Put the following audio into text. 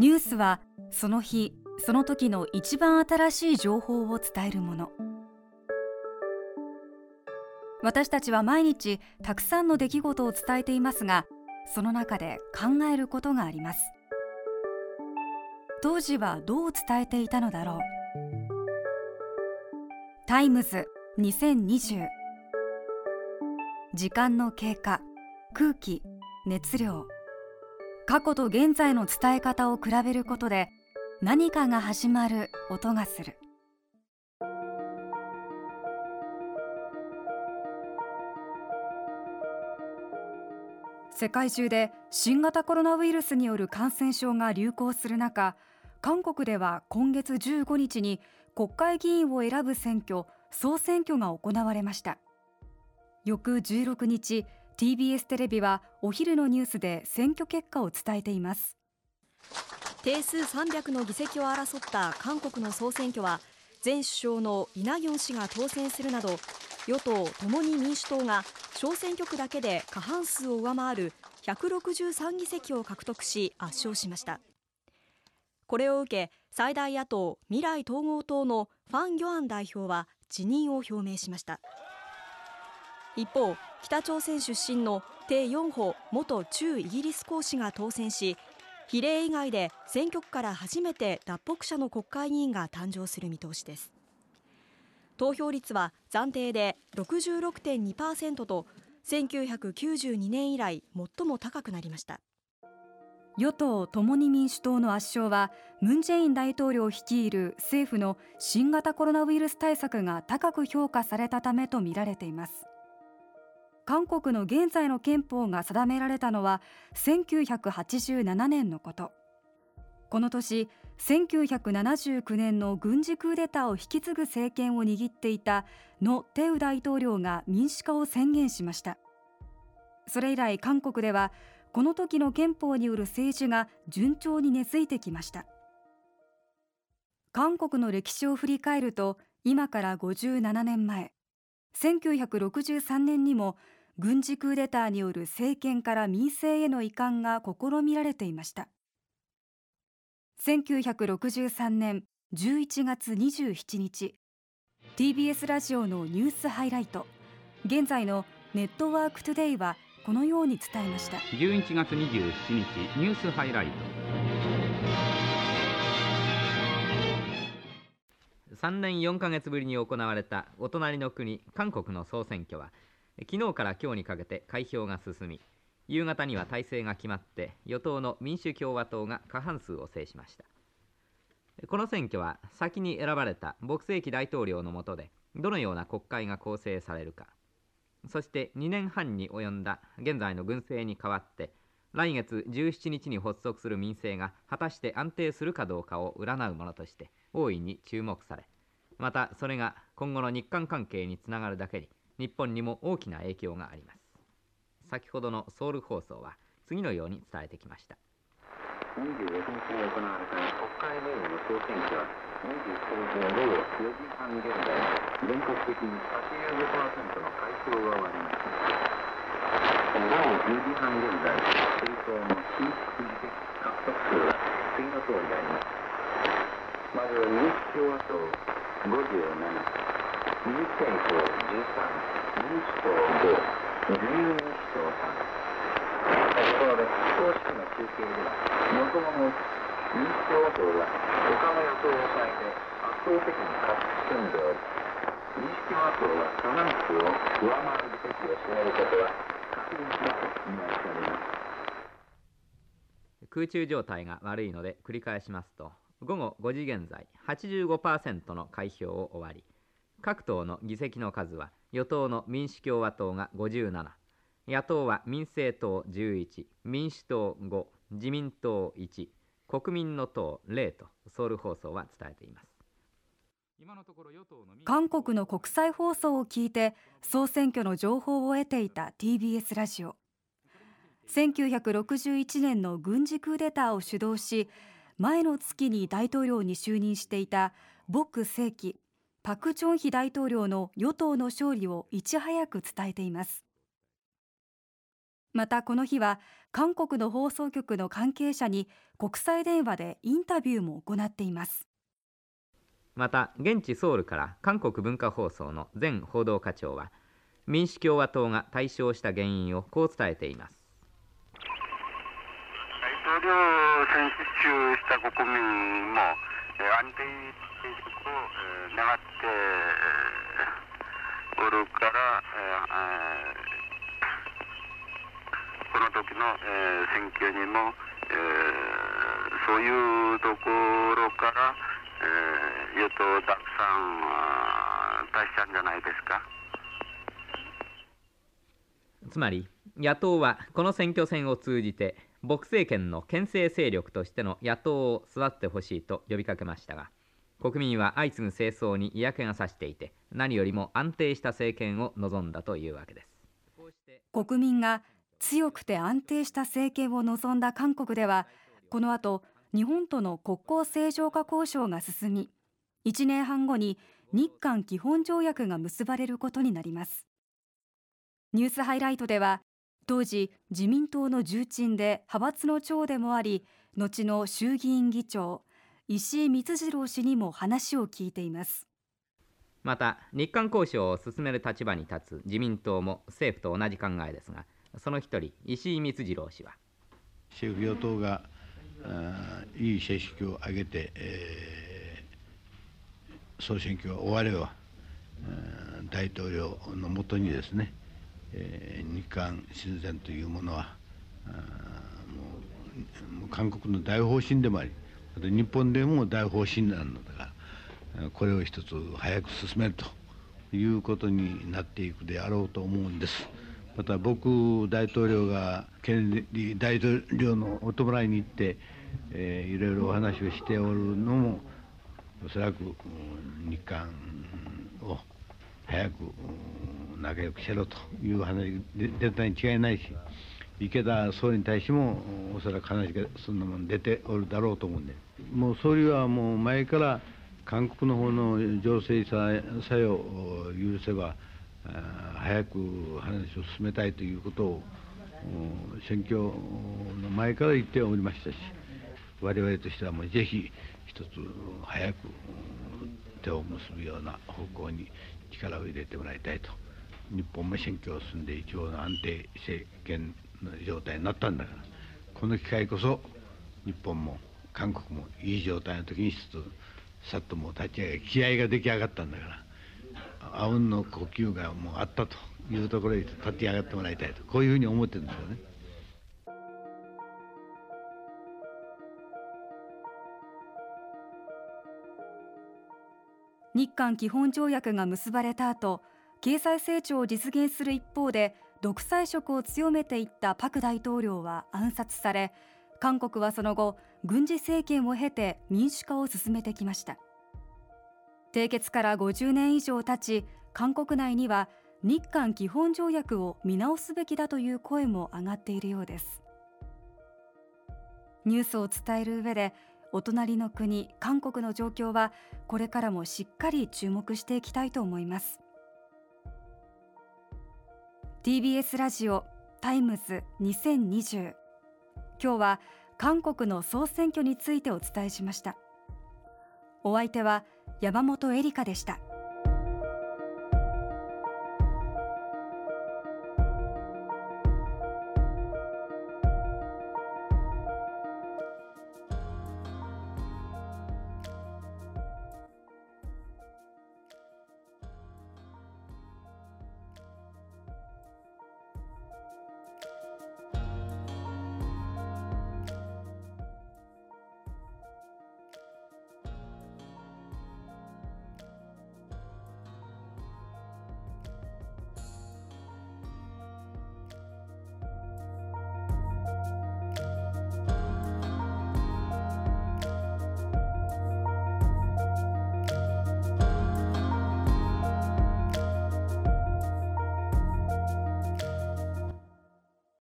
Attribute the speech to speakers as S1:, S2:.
S1: ニュースはその日その時の一番新しい情報を伝えるもの。私たちは毎日たくさんの出来事を伝えていますがその中で考えることがあります。当時はどう伝えていたのだろう。タイムズ2020時間の経過空気熱量。過去と現在の伝え方を比べることで何かが始まる音がする。世界中で新型コロナウイルスによる感染症が流行する中韓国では今月15日に国会議員を選ぶ選挙総選挙が行われました。翌16日 TBS テレビはお昼のニュースで選挙結果を伝えています。
S2: 定数300の議席を争った韓国の総選挙は前首相のイ・ナギョン氏が当選するなど与党・共に民主党が小選挙区だけで過半数を上回る163議席を獲得し圧勝しました。これを受け最大野党未来統合党のファン・ギョアン代表は辞任を表明しました。一方北朝鮮出身のテ・ヨンホ元駐イギリス公使が当選し比例以外で選挙区から初めて脱北者の国会議員が誕生する見通しです。投票率は暫定で66.2%と1992年以来最も高くなりました。
S1: 与党・共に民主党の圧勝はムン・ジェイン大統領率いる政府の新型コロナウイルス対策が高く評価されたためとみられています。韓国の現在の憲法が定められたのは1987年のこと。この年1979年の軍事クーデターを引き継ぐ政権を握っていたノ・テウ大統領が民主化を宣言しました。それ以来韓国ではこの時の憲法による政治が順調に根付いてきました。韓国の歴史を振り返ると今から57年前。1963年にも軍事クーデターによる政権から民政への移管が試みられていました。1963年11月27日 TBS ラジオのニュースハイライト現在のネットワークトゥデイはこのように伝えました。
S3: 11月27日ニュースハイライト。3年4か月ぶりに行われたお隣の国韓国の総選挙は昨日から今日にかけて開票が進み夕方には体制が決まって与党の民主共和党が過半数を制しました。この選挙は先に選ばれた牧世紀大統領の下でどのような国会が構成されるかそして2年半に及んだ現在の軍政に代わって来月17日に発足する民政が果たして安定するかどうかを占うものとして大いに注目されまたそれが今後の日韓関係につながるだけに日本にも大きな影響があります。先ほどのソウル放送は次のように伝えてきました。
S4: 26日に行われた国会議員の総選挙は29日の午後4時半現在全国的に85%の開票が終わりました。午後10時半現在政党の新規議席獲得数は次の通りであります。まず民主共和党57民主憲法13民主党5自由民主党3ところで公式の中継では最も民主共和党が他の野党を抑えて圧倒的に勝ち進んでおり民主共和党が過半数を上回る議席を占めることは確実だと見なされます。
S3: 空中状態が悪いので繰り返しますと午後5時現在85%の開票を終わり各党の議席の数は与党の民主共和党が57野党は民政党11民主党5自民党1国民の党0とソウル放送は伝えています。
S1: 韓国の国際放送を聞いて総選挙の情報を得ていた TBS ラジオ。1961年の軍事クーデターを主導し前の月に大統領に就任していたボック世紀パク・チョンヒ大統領の与党の勝利をいち早く伝えていますまたこの日は韓国の放送局の関係者に国際電話でインタビューも行っています。
S3: また現地ソウルから韓国文化放送の前報道課長は民主共和党が大勝した原因をこう伝えています。
S5: 大統領選出した国民も安定を願っておるから、この時の選挙にもそういうところから、与党たくさん出したんじゃないですか。
S3: つまり野党はこの選挙戦を通じて牧政権の牽制勢力としての野党を育ててほしいと呼びかけましたが国民は相次ぐ清掃に嫌気がさしていて何よりも安定した政権を望んだというわけです
S1: 国民が強くて安定した政権を望んだ韓国ではこの後日本との国交正常化交渉が進み1年半後に日韓基本条約が結ばれることになります。ニュースハイライトでは当時自民党の重鎮で派閥の長でもあり後の衆議院議長石井光次郎氏にも話を聞いています。
S3: また日韓交渉を進める立場に立つ自民党も政府と同じ考えですがその一人石井光次郎氏は
S6: 政府与党がいい成績を上げて、えー、総選挙が終われば大統領のもとにですねえー、日韓親善というものはもう韓国の大方針でもあり日本でも大方針なのだからこれを一つ早く進めるということになっていくであろうと思うんです。また僕大統領がケネディ大統領のお弔いに行って、えー、いろいろお話をしておるのもおそらく日韓を早く仲良くしろという話出たに違いないし池田総理に対してもおそらく話がそんなもん出ておるだろうと思うんで。もう総理はもう前から韓国の方の情勢さえを許せば早く話を進めたいということを選挙の前から言っておりましたし我々としてはもうぜひ一つ早く手を結ぶような方向に力を入れてもらいたいと。日本も選挙を進んで一応の安定政権の状態になったんだからこの機会こそ日本も韓国もいい状態の時に一つさっともう立ち上げ気合が出来上がったんだからあうんの呼吸がもうあったというところに立ち上がってもらいたいとこういうふうに思ってるんですよね。
S1: 日韓基本条約が結ばれた後経済成長を実現する一方で独裁色を強めていったパク大統領は暗殺され韓国はその後軍事政権を経て民主化を進めてきました締結から50年以上経ち韓国内には日韓基本条約を見直すべきだという声も上がっているようです。ニュースを伝える上でお隣の国韓国の状況はこれからもしっかり注目していきたいと思います。TBS ラジオタイムズ2020今日は韓国の総選挙についてお伝えしました。お相手は山本恵里香でした。